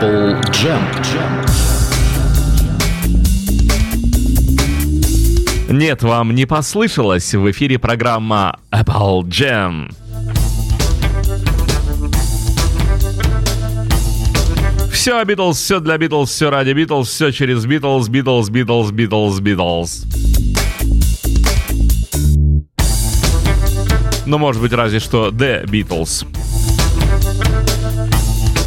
Apple Jam. Нет, вам не послышалось. В эфире программа Apple Jam. Все Битлз, все для Битлз, все ради Битлз, все через Битлз, Битлз, Битлз, Битлз, Битлз. Ну, может быть, разве что The Beatles.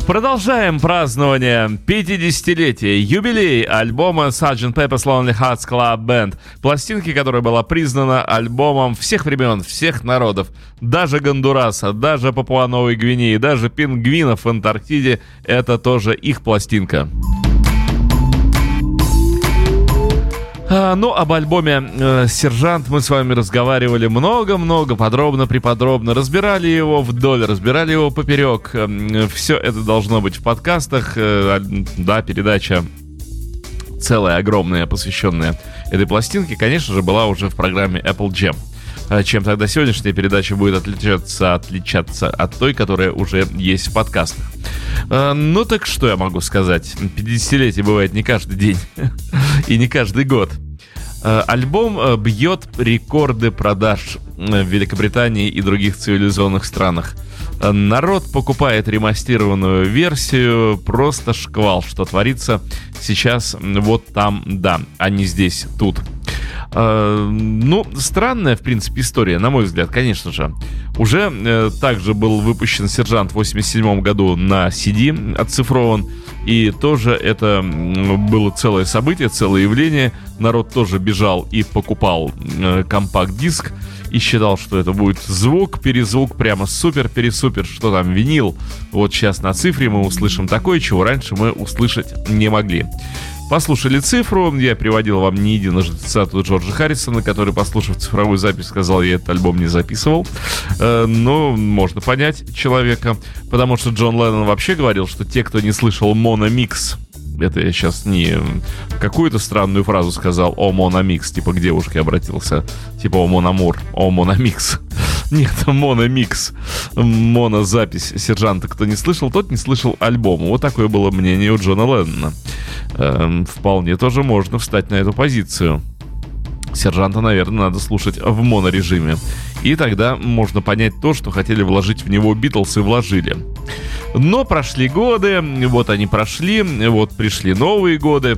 Продолжаем празднование 50-летия, юбилей альбома Sgt. Pepper's Lonely Hearts Club Band, пластинки, которая была признана альбомом всех времен, всех народов, даже Гондураса, даже Папуа-Новой Гвинеи, даже пингвинов в Антарктиде, это тоже их пластинка. А, ну, об альбоме э, «Сержант» мы с вами разговаривали много-много, подробно, преподробно. Разбирали его вдоль, разбирали его поперек. Э, все это должно быть в подкастах. Э, да, передача целая, огромная, посвященная этой пластинке, конечно же, была уже в программе Apple Jam. А чем тогда сегодняшняя передача будет отличаться, отличаться от той, которая уже есть в подкастах. А, ну так что я могу сказать? 50-летие бывает не каждый день и не каждый год. Э, альбом э, бьет рекорды продаж э, в Великобритании и других цивилизованных странах. Народ покупает ремастированную версию, просто шквал, что творится сейчас вот там, да, а не здесь, тут. Ну, странная, в принципе, история, на мой взгляд, конечно же. Уже э, также был выпущен «Сержант» в 87 году на CD, оцифрован. И тоже это было целое событие, целое явление. Народ тоже бежал и покупал э, компакт-диск и считал, что это будет звук, перезвук, прямо супер-пересупер, что там винил. Вот сейчас на цифре мы услышим такое, чего раньше мы услышать не могли. Послушали цифру, я приводил вам не единожды цитату Джорджа Харрисона, который, послушав цифровую запись, сказал, я этот альбом не записывал. Э, но можно понять человека, потому что Джон Леннон вообще говорил, что те, кто не слышал мономикс, это я сейчас не какую-то странную фразу сказал о мономикс, типа к девушке обратился, типа о мономур, о мономикс. Нет, мономикс, монозапись сержанта. Кто не слышал, тот не слышал альбома. Вот такое было мнение у Джона Леннона. Эм, вполне тоже можно встать на эту позицию. Сержанта, наверное, надо слушать в монорежиме. И тогда можно понять то, что хотели вложить в него Битлз и вложили. Но прошли годы, вот они прошли, вот пришли новые годы.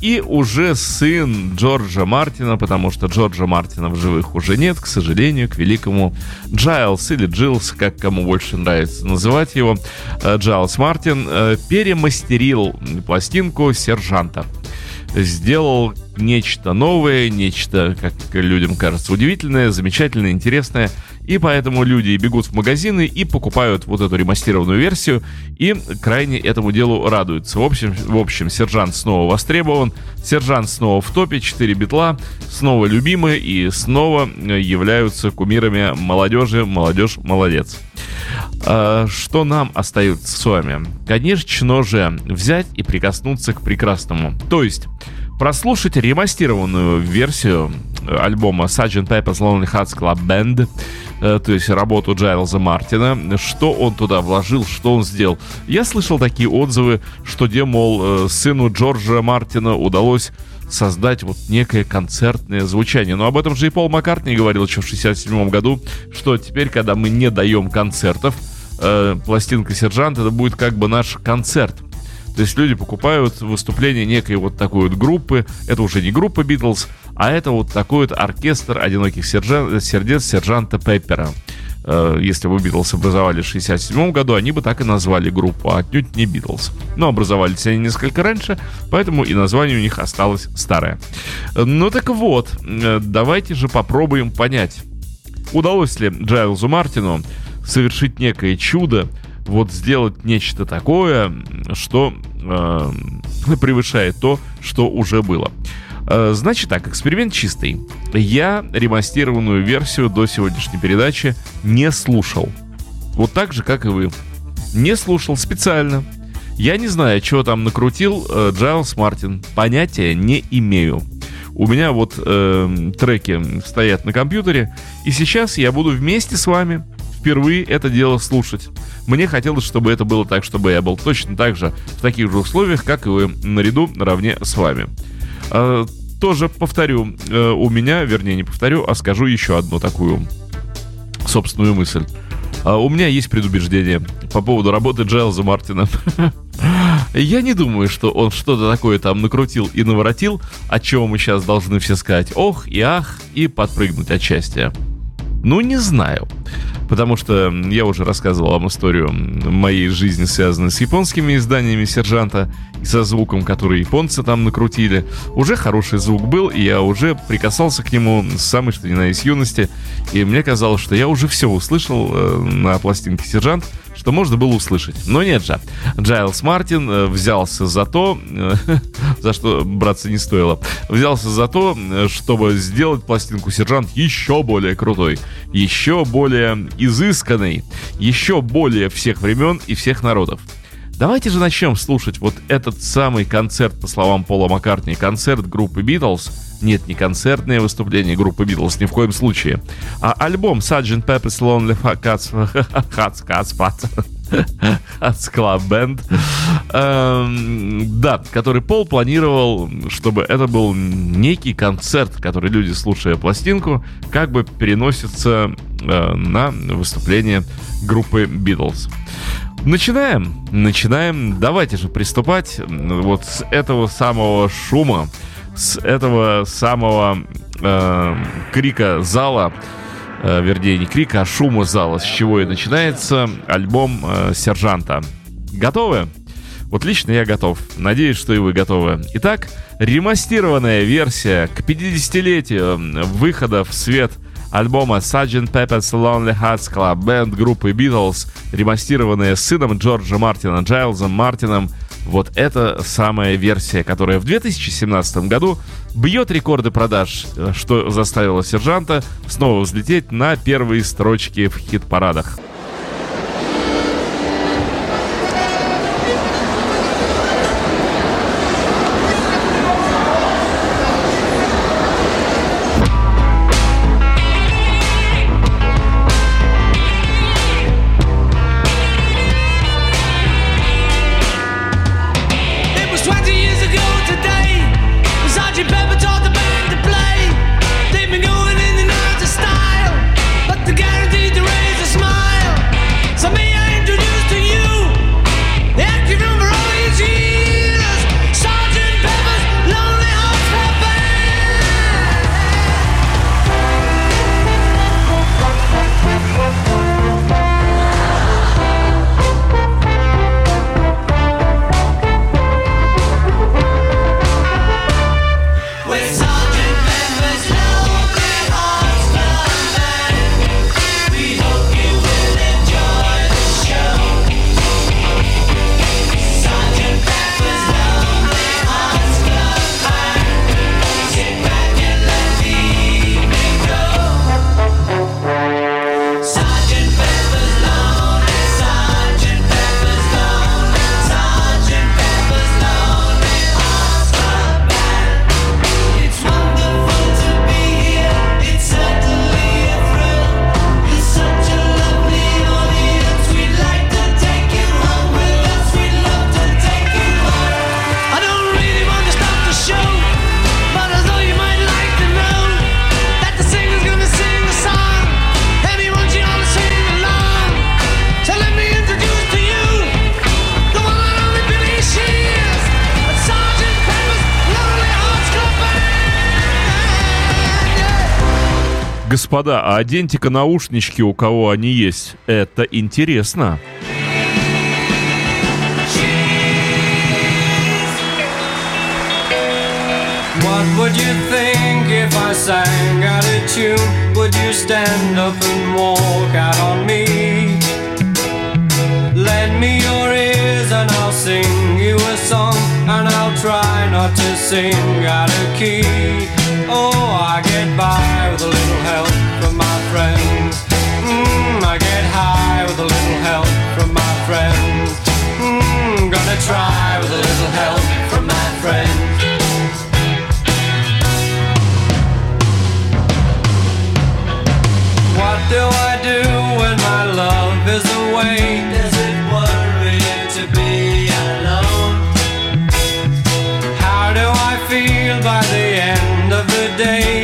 И уже сын Джорджа Мартина, потому что Джорджа Мартина в живых уже нет, к сожалению, к великому Джайлс или Джилс, как кому больше нравится называть его, э, Джайлс Мартин, э, перемастерил пластинку «Сержанта» сделал нечто новое, нечто, как людям кажется, удивительное, замечательное, интересное. И поэтому люди бегут в магазины и покупают вот эту ремастированную версию и крайне этому делу радуются. В общем, в общем сержант снова востребован, сержант снова в топе, 4 битла, снова любимы и снова являются кумирами молодежи. Молодежь молодец. А, что нам остается с вами? Конечно же, взять и прикоснуться к прекрасному. То есть прослушать ремастированную версию альбома Sgt. Pepper's Lonely Hearts Club Band, э, то есть работу Джайлза Мартина, что он туда вложил, что он сделал. Я слышал такие отзывы, что, где, мол, э, сыну Джорджа Мартина удалось создать вот некое концертное звучание. Но об этом же и Пол Маккартни говорил еще в 67 году, что теперь, когда мы не даем концертов, э, пластинка «Сержант» это будет как бы наш концерт. То есть люди покупают выступление некой вот такой вот группы. Это уже не группа Битлз, а это вот такой вот оркестр одиноких сержан... сердец сержанта Пеппера. Э, если бы Битлз образовали в 67 году, они бы так и назвали группу, а отнюдь не Битлз. Но образовались они несколько раньше, поэтому и название у них осталось старое. Ну так вот, э, давайте же попробуем понять, удалось ли Джайлзу Мартину совершить некое чудо, вот сделать нечто такое, что э, превышает то, что уже было. Э, значит так, эксперимент чистый. Я ремастированную версию до сегодняшней передачи не слушал. Вот так же, как и вы. Не слушал специально. Я не знаю, чего там накрутил э, Джайлс Мартин. Понятия не имею. У меня вот э, треки стоят на компьютере, и сейчас я буду вместе с вами впервые это дело слушать. Мне хотелось, чтобы это было так, чтобы я был точно так же в таких же условиях, как и вы, наряду, наравне с вами. А, тоже повторю, э, у меня, вернее, не повторю, а скажу еще одну такую собственную мысль. А у меня есть предубеждение по поводу работы Джайлза Мартина. Я не думаю, что он что-то такое там накрутил и наворотил, от чего мы сейчас должны все сказать ох и ах и подпрыгнуть от счастья. Ну, не знаю. Потому что я уже рассказывал вам историю моей жизни, связанной с японскими изданиями «Сержанта» и со звуком, который японцы там накрутили. Уже хороший звук был, и я уже прикасался к нему с самой что ни на есть юности. И мне казалось, что я уже все услышал э, на пластинке «Сержант», что можно было услышать. Но нет же. Джайлс Мартин э, взялся за то, э, за что браться не стоило, взялся за то, э, чтобы сделать пластинку «Сержант» еще более крутой, еще более изысканной, еще более всех времен и всех народов. Давайте же начнем слушать вот этот самый концерт, по словам Пола Маккартни, концерт группы Beatles. Нет, не концертное выступление группы Beatles, ни в коем случае, а альбом Sgt. Pepper's Lonely Hearts Hearts Hearts Hearts Club Band. Эм, да, который Пол планировал, чтобы это был некий концерт, который люди, слушая пластинку, как бы переносятся э, на выступление группы Beatles. Начинаем, начинаем. Давайте же приступать вот с этого самого шума, с этого самого э, крика зала, э, вернее не крика, а шума зала, с чего и начинается альбом э, Сержанта. Готовы? Вот лично я готов. Надеюсь, что и вы готовы. Итак, ремастированная версия к 50-летию выхода в свет – альбома Sgt. Pepper's Lonely Hearts Club Band группы Beatles, ремастированная сыном Джорджа Мартина Джайлзом Мартином. Вот это самая версия, которая в 2017 году бьет рекорды продаж, что заставило сержанта снова взлететь на первые строчки в хит-парадах. Господа, а оденьте-ка наушнички, у кого они есть. Это интересно. What would you think if I sang out of tune? Would you stand up and walk out on me? Lend me your ears and I'll sing you a song And I'll try not to sing out of key Oh, I get by with a little help from my friends. Mm, I get high with a little help from my friends. Mm, gonna try with a little help from my friends. What do I do when my love? day.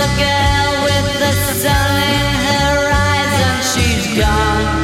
the girl with the sun in her eyes, and she's gone.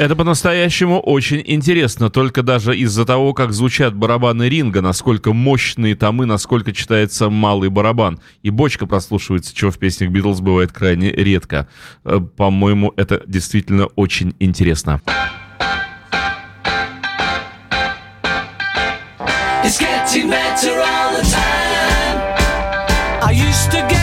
Это по-настоящему очень интересно, только даже из-за того, как звучат барабаны ринга, насколько мощные томы, насколько читается малый барабан. И бочка прослушивается, чего в песнях Битлз бывает крайне редко. Э, по-моему, это действительно очень интересно. It's getting better all the time. I used to get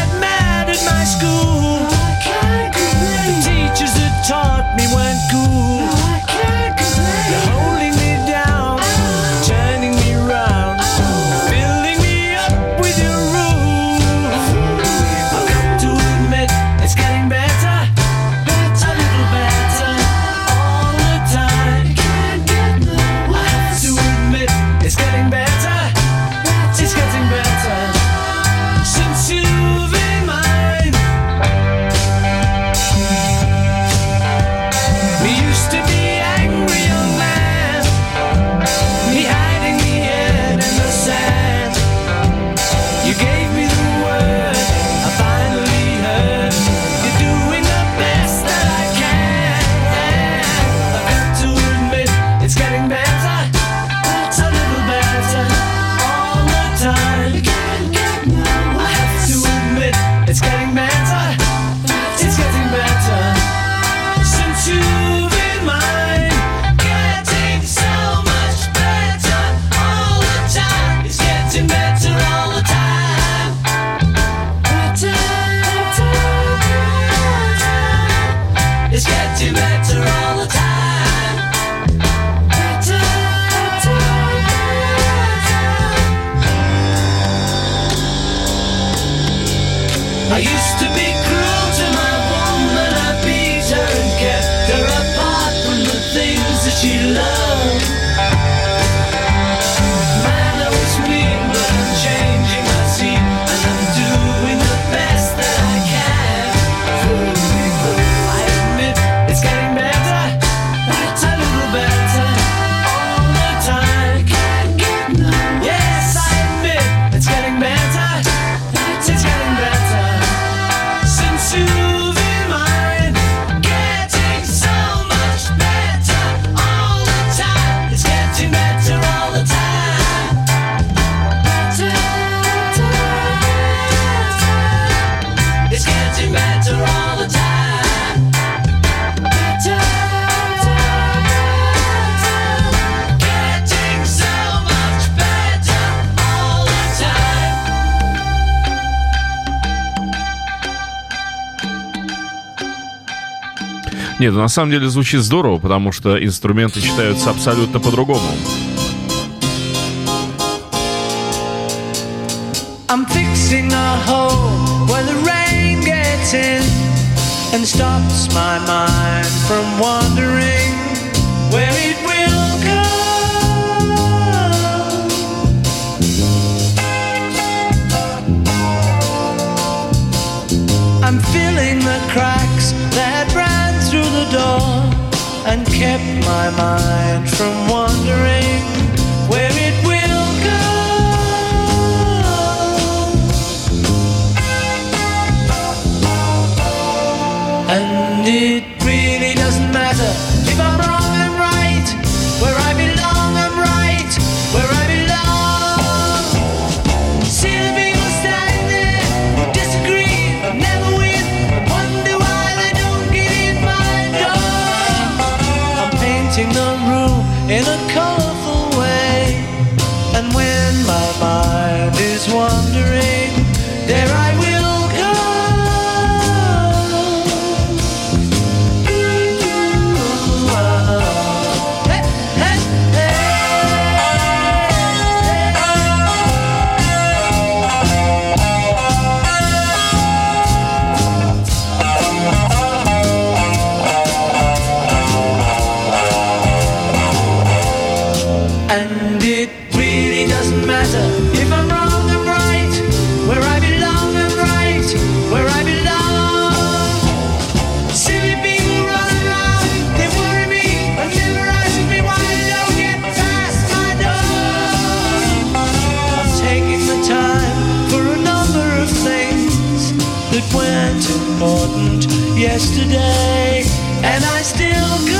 Нет, на самом деле звучит здорово, потому что инструменты читаются абсолютно по-другому. I'm fixing a hole where the rain gets in and stops my mind from wandering where it will go. I'm that door and kept my mind from wandering where it will go. Important yesterday, and I still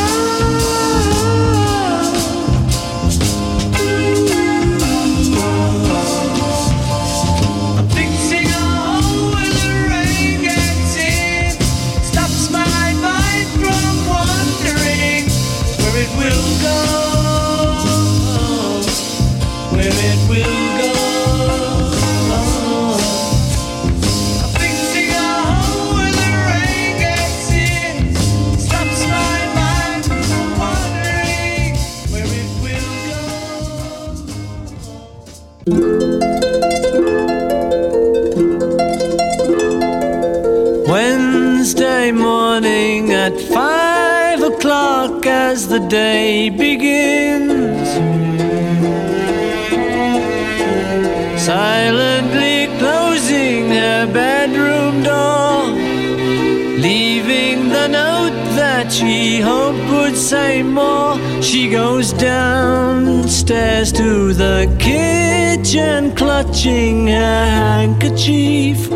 say more. She goes downstairs to the kitchen, clutching her handkerchief.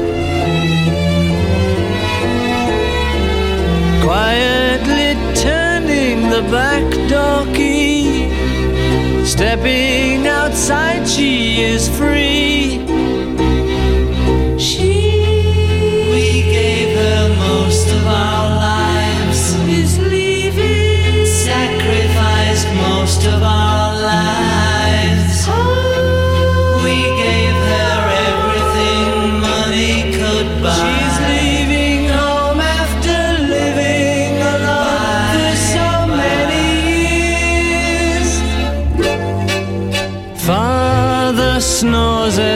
Quietly turning the back door key. Stepping outside, she is free.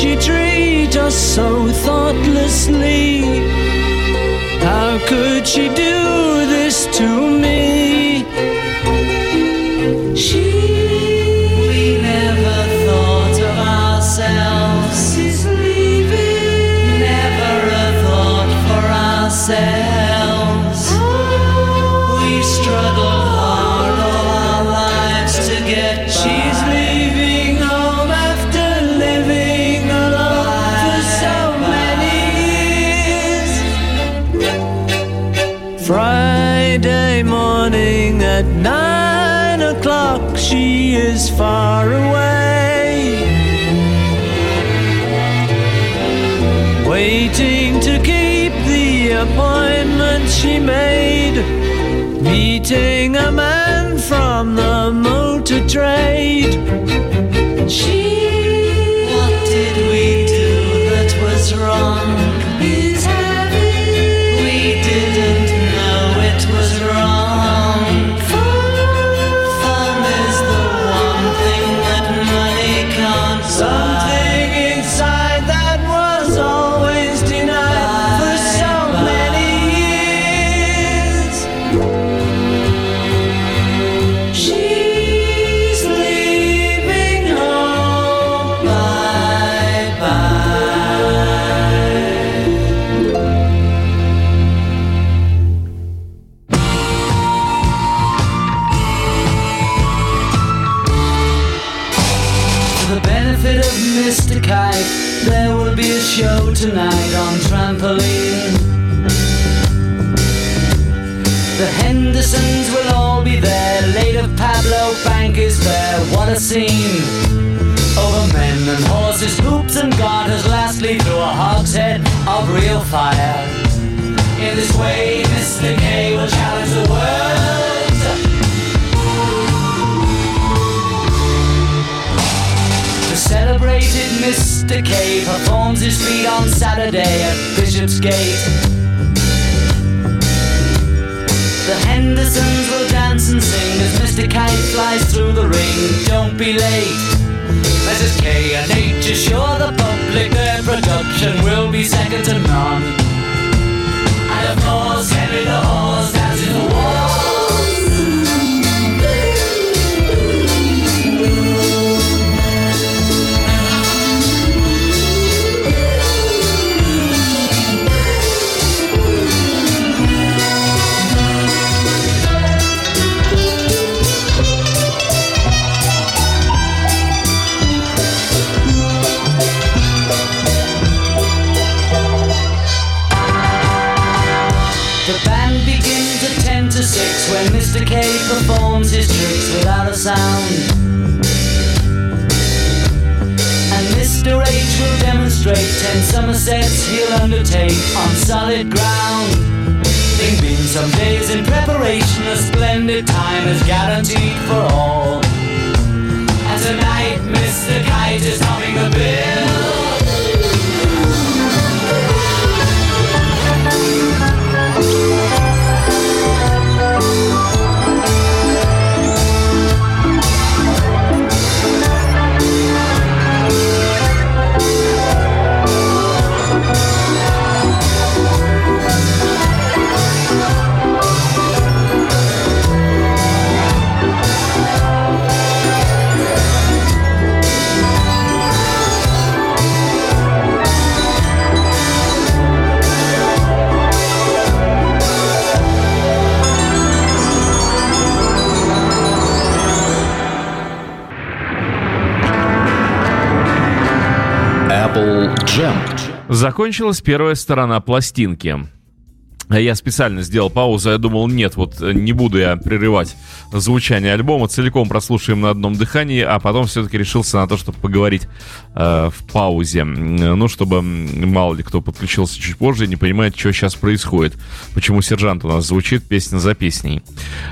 She treat us so thoughtlessly? How could she do this to me? Is far away. Waiting to keep the appointment she made. Meeting a man from the motor trade. She fire. In this way, Mr. K will challenge the world. The celebrated Mr. K performs his feat on Saturday at Bishopsgate. The Hendersons will dance and sing as Mr. Kite flies through the ring. Don't be late. Mrs. K and H assure the public their production will be second to none. And of course, Henry the Horse dances the waltz. 10 Somersets he'll undertake on solid ground. Having been some days in preparation, a splendid time is guaranteed for all. And tonight, Mr. Kite is humming the bill. Закончилась первая сторона пластинки. Я специально сделал паузу, я думал, нет, вот э, не буду я прерывать звучание альбома, целиком прослушаем на одном дыхании, а потом все-таки решился на то, чтобы поговорить э, в паузе. Ну, чтобы мало ли кто подключился чуть позже и не понимает, что сейчас происходит. Почему «Сержант» у нас звучит песня за песней.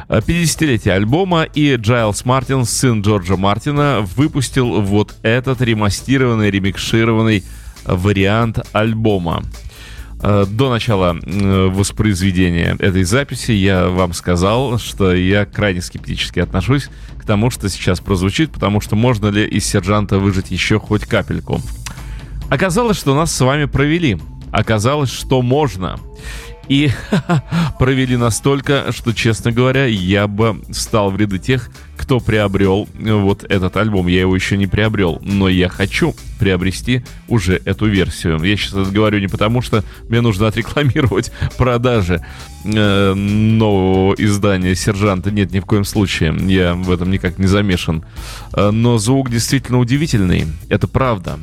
50-летие альбома, и Джайлс Мартин, сын Джорджа Мартина, выпустил вот этот ремастированный, ремикшированный вариант альбома. Э, до начала воспроизведения этой записи я вам сказал, что я крайне скептически отношусь к тому, что сейчас прозвучит, потому что можно ли из сержанта выжить еще хоть капельку. Оказалось, что нас с вами провели. Оказалось, что можно. И провели настолько, что, честно говоря, я бы стал в ряды тех, кто приобрел э, вот этот альбом. Я его еще не приобрел, но я хочу приобрести уже эту версию. Я сейчас это говорю не потому, что мне нужно отрекламировать продажи э, нового издания «Сержанта». Нет, ни в коем случае. Я в этом никак не замешан. Э, но звук действительно удивительный. Это правда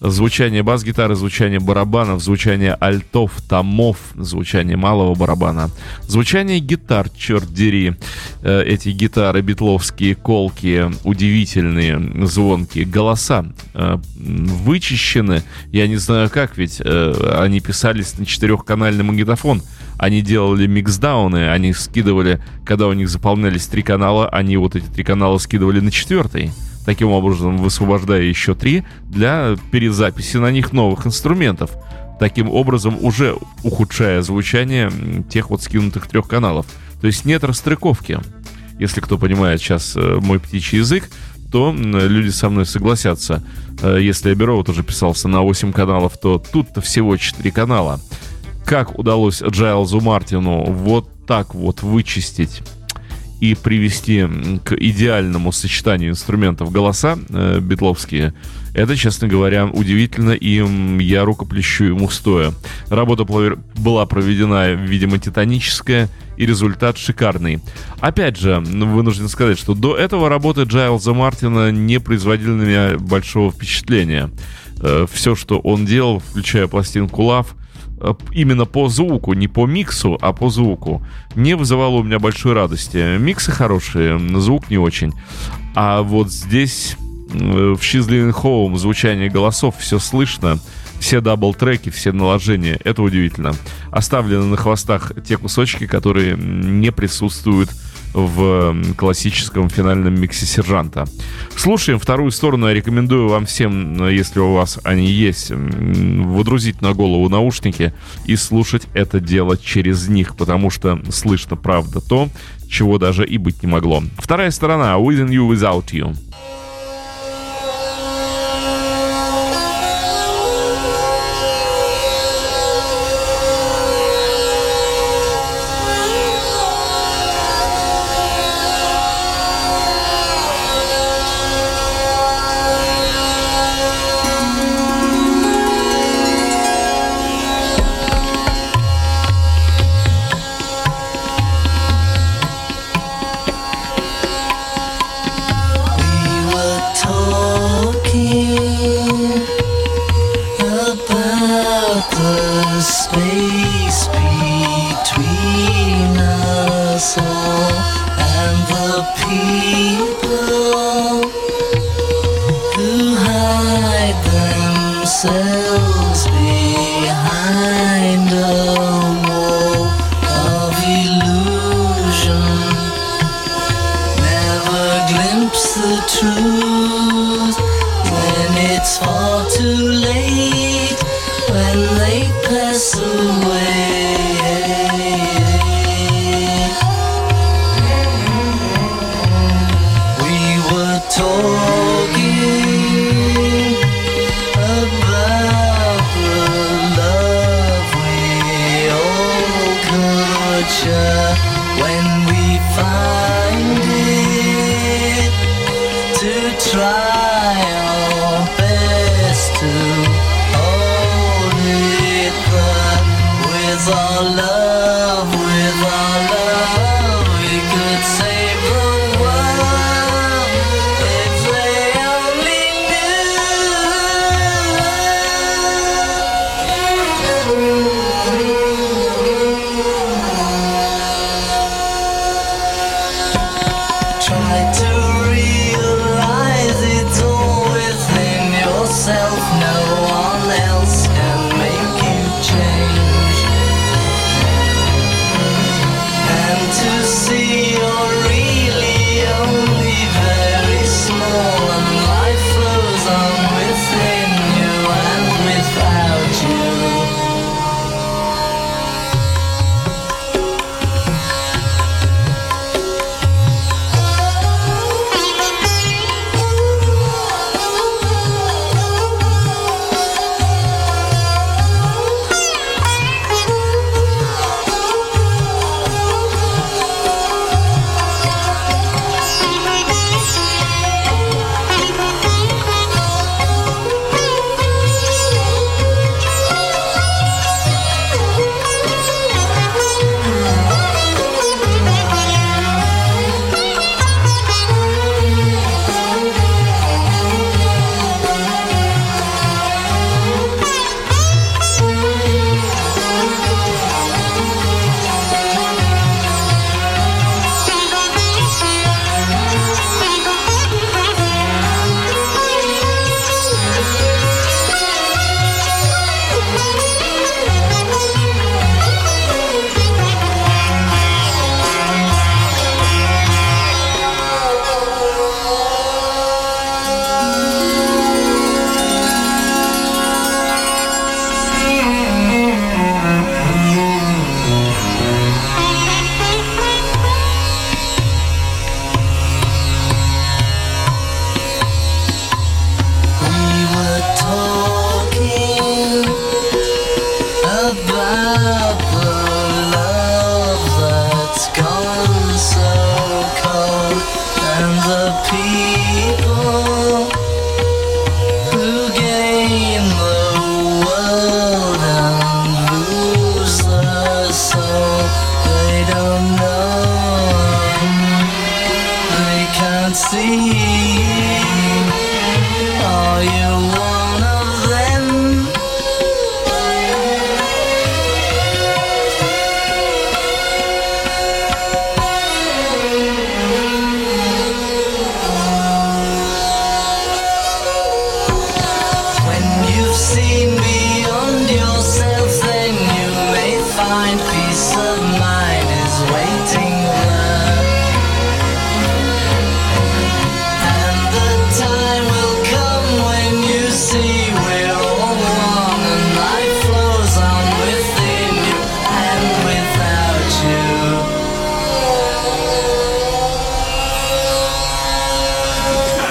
звучание бас-гитары, звучание барабанов, звучание альтов, томов, звучание малого барабана, звучание гитар, черт дери, э, эти гитары битловские, колки, удивительные, звонкие, голоса э, вычищены, я не знаю как, ведь э, они писались на четырехканальный магнитофон, они делали миксдауны, они скидывали, когда у них заполнялись три канала, они вот эти три канала скидывали на четвертый таким образом высвобождая еще три для перезаписи на них новых инструментов. Таким образом, уже ухудшая звучание тех вот скинутых трех каналов. То есть нет расстыковки. Если кто понимает сейчас э, мой птичий язык, то люди со мной согласятся. Э, если вот уже писался на 8 каналов, то тут-то всего 4 канала. Как удалось Джайлзу Мартину вот так вот вычистить и привести к идеальному сочетанию инструментов голоса э, битловские, это, честно говоря, удивительно, и я рукоплещу ему стоя. Работа была проведена, видимо, титаническая, и результат шикарный. Опять же, вынужден сказать, что до этого работы Джайлза Мартина не производили на меня большого впечатления. Э, Все, что он делал, включая пластинку Э, именно по звуку, не по миксу, а по звуку, не вызывало у меня большой радости. Миксы хорошие, звук не очень. А вот здесь в She's Home звучание голосов все слышно, все double-треки, все наложения. Это удивительно. Оставлены на хвостах те кусочки, которые не присутствуют в классическом финальном миксе сержанта. Слушаем вторую сторону. Я рекомендую вам всем, если у вас они есть, водрузить на голову наушники и слушать это дело через них, потому что слышно, правда, то, чего даже и быть не могло. Вторая сторона «Within You Without You». 春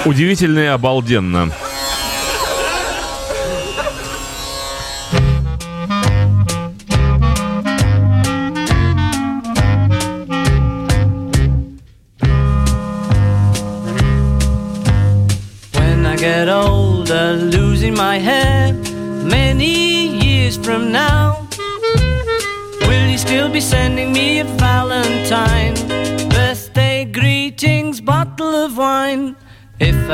Удивительно и обалденно.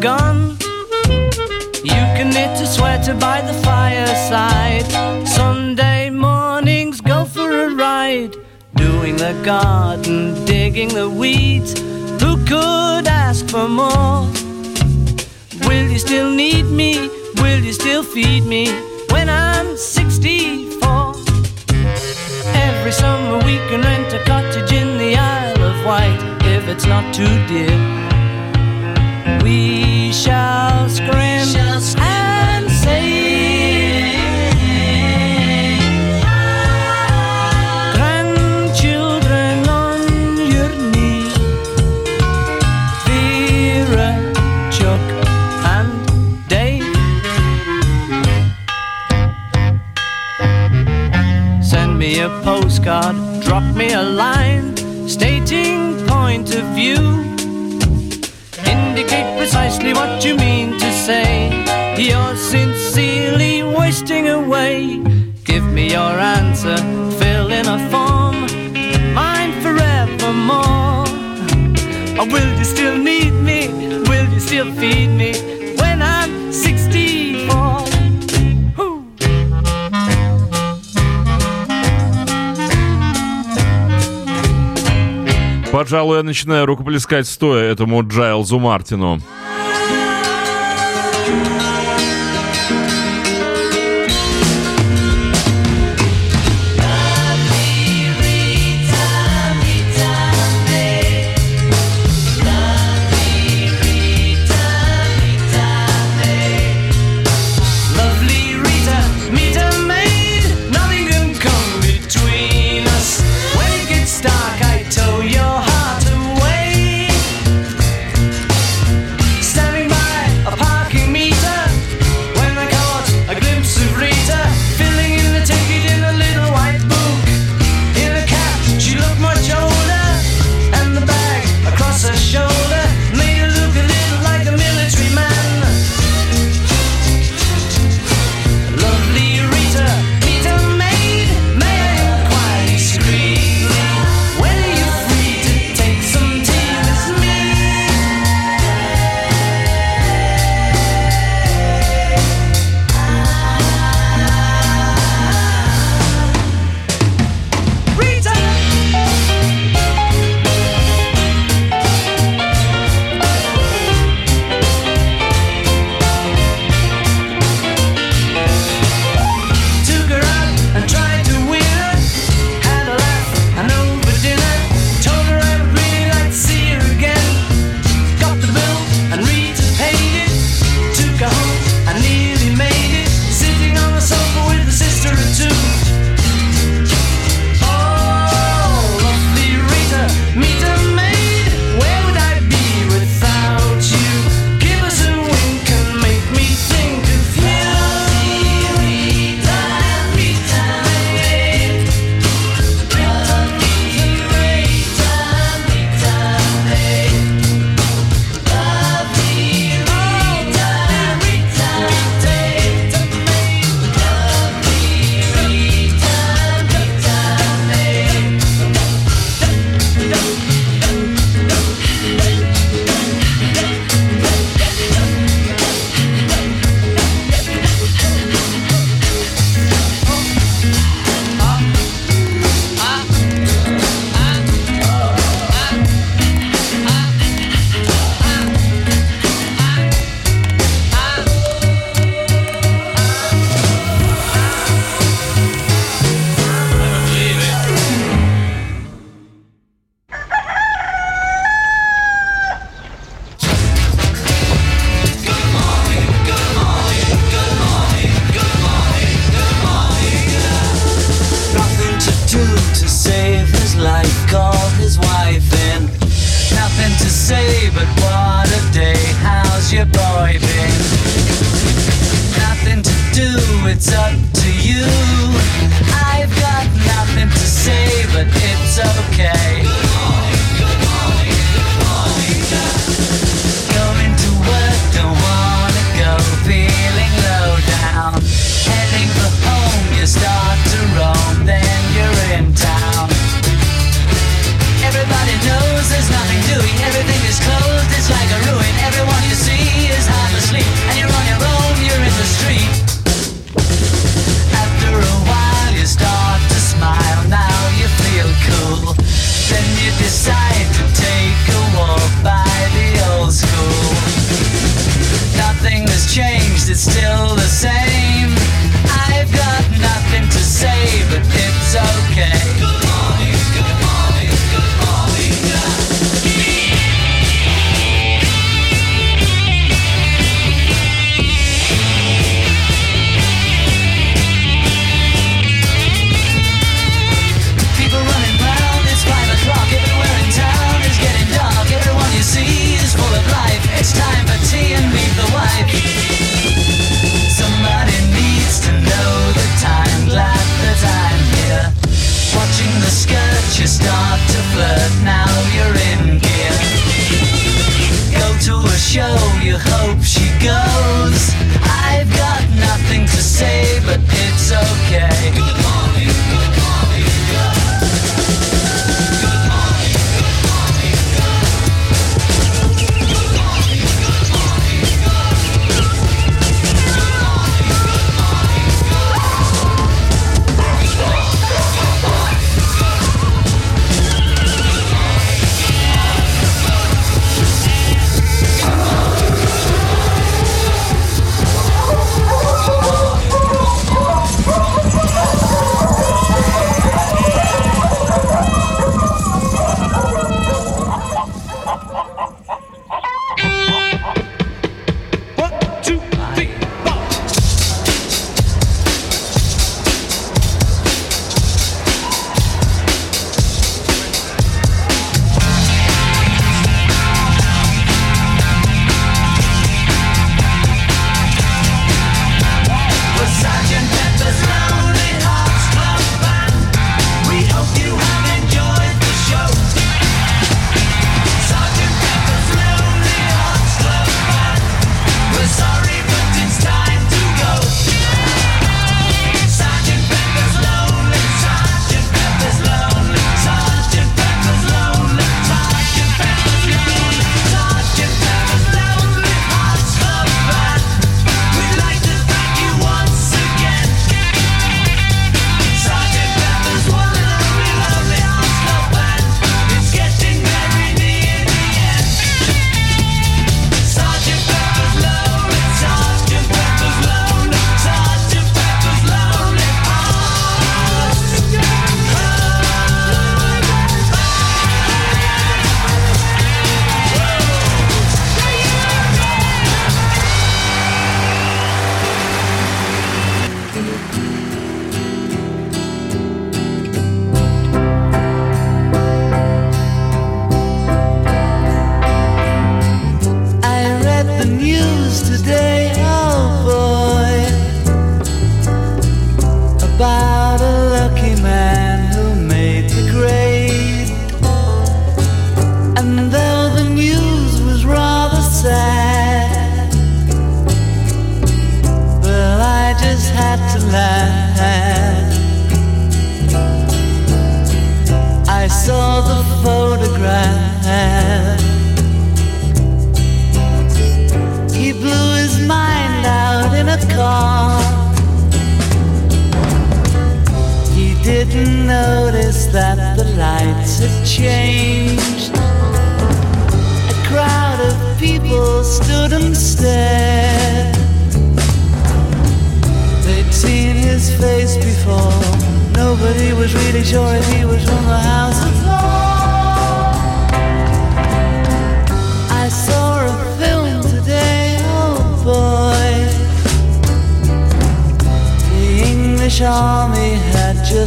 Gone. You can knit a sweater by the fireside. Sunday mornings go for a ride. Doing the garden, digging the weeds. Who could ask for more? Will you still need me? Will you still feed me when I'm 64? Every summer we can rent a cottage in the Isle of Wight if it's not too dear. We shall scream and say, Grandchildren on your knee, Vera, Chuck, and Dave. Send me a postcard, drop me a line, Indicate precisely what you mean to say. You're sincerely wasting away. Give me your answer, fill in a form, mine forevermore. Or will you still need me? Will you still feed me Пожалуй, я начинаю рукоплескать стоя этому Джайлзу Мартину.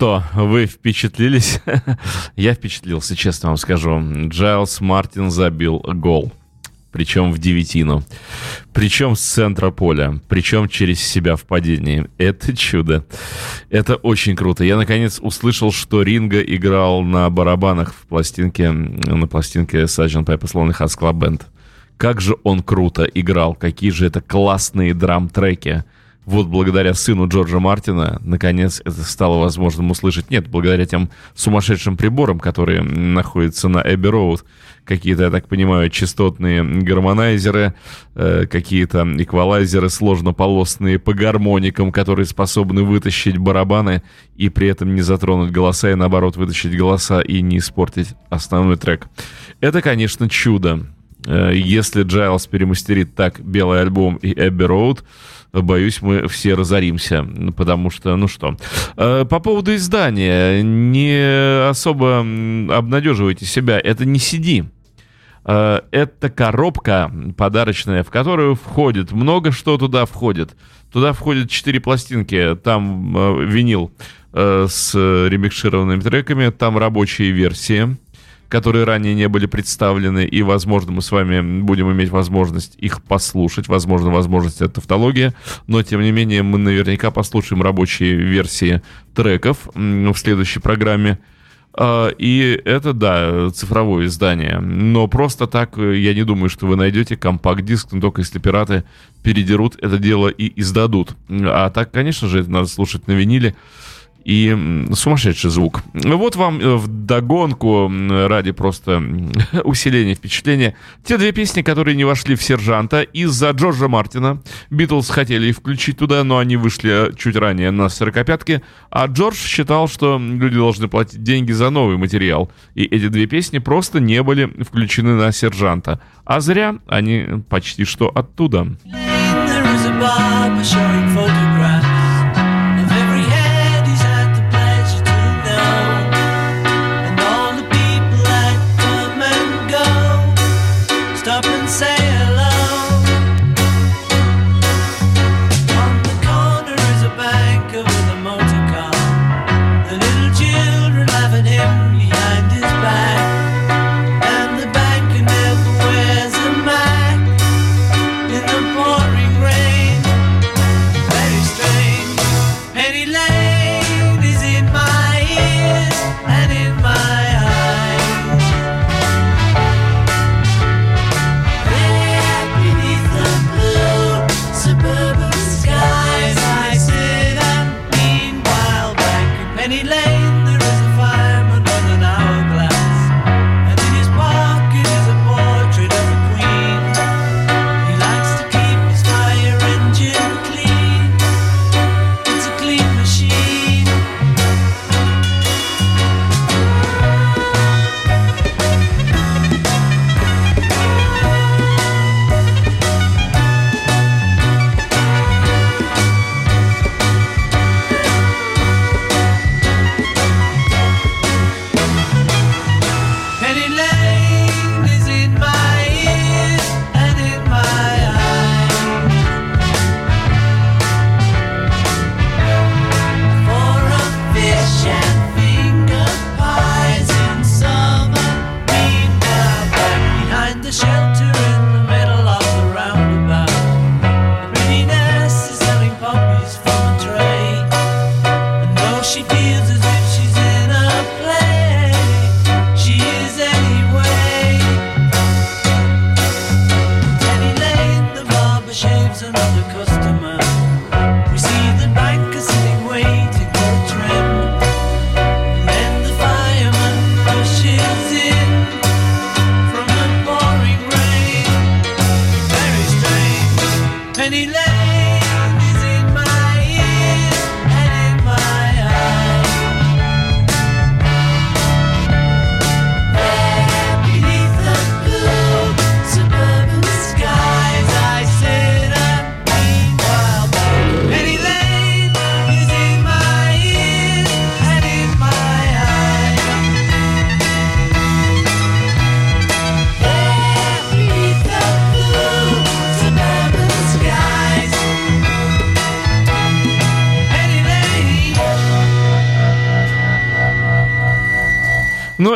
Что, вы впечатлились? Я впечатлился, честно вам скажу. Джайлс Мартин забил гол. Причем в девятину. Причем с центра поля. Причем через себя в падении. Это чудо. Это очень круто. Я, наконец, услышал, что Ринга играл на барабанах в пластинке, на пластинке Sgt. Pepper's Lonely Hearts Club Band. Как же он круто играл. Какие же это классные драм-треки. Вот благодаря сыну Джорджа Мартина, наконец, это стало возможным услышать. Нет, благодаря тем сумасшедшим приборам, которые находятся на Эбби Роуд. Какие-то, я так понимаю, частотные гармонайзеры, э, какие-то эквалайзеры сложнополосные по гармоникам, которые способны вытащить барабаны и при этом не затронуть голоса, и наоборот вытащить голоса и не испортить основной трек. Это, конечно, чудо. Э, Если Джайлз перемастерит так белый альбом и Эбби Роуд, боюсь, мы все разоримся, потому что, ну что. Э, По поводу издания, не особо обнадеживайте себя, это не CD. Э, Это коробка подарочная, в которую входит много что туда входит. Туда входят четыре пластинки, там винил с ремикшированными треками, там рабочие версии, которые ранее не были представлены, и, возможно, мы с вами будем иметь возможность их послушать. Возможно, возможность это тавтология, но, тем не менее, мы наверняка послушаем рабочие версии треков в следующей программе. А, И это, да, цифровое издание. Но просто так э, я не думаю, что вы найдете компакт-диск, но только если пираты передерут это дело и издадут. А так, конечно же, это надо слушать на виниле. И сумасшедший звук. Вот вам э, в догонку ради просто усиления впечатления те две песни, которые не вошли в «Сержанта» из-за Джорджа Мартина. Битлз хотели их включить туда, но они вышли чуть ранее на «Сорокопятке», а Джордж считал, что люди должны платить деньги за новый материал. И эти две песни просто не были включены на «Сержанта». А зря они почти что оттуда. There is a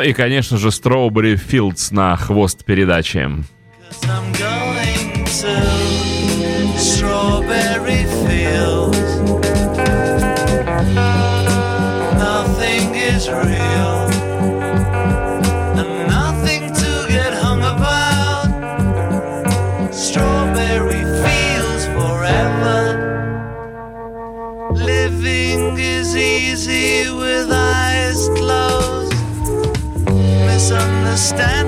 и, конечно же, Strawberry Fields на хвост передачи. Strawberry stand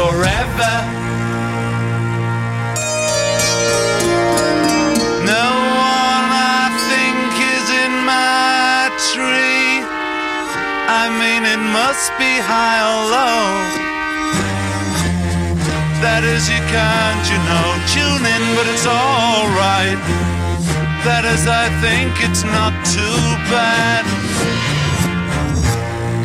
forever. No one I think is in my tree. I mean, it must be high or low. That is, you can't, you know, tune in, but it's alright. That is, I think it's not too bad.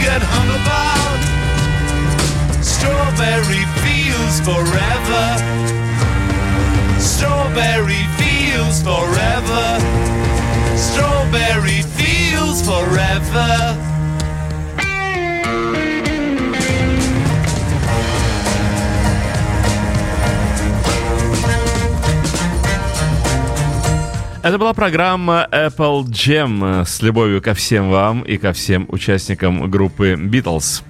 get hung about. Strawberry fields forever. Strawberry fields forever. Strawberry fields forever. Это была программа Apple Jam с любовью ко всем вам и ко всем участникам группы Beatles.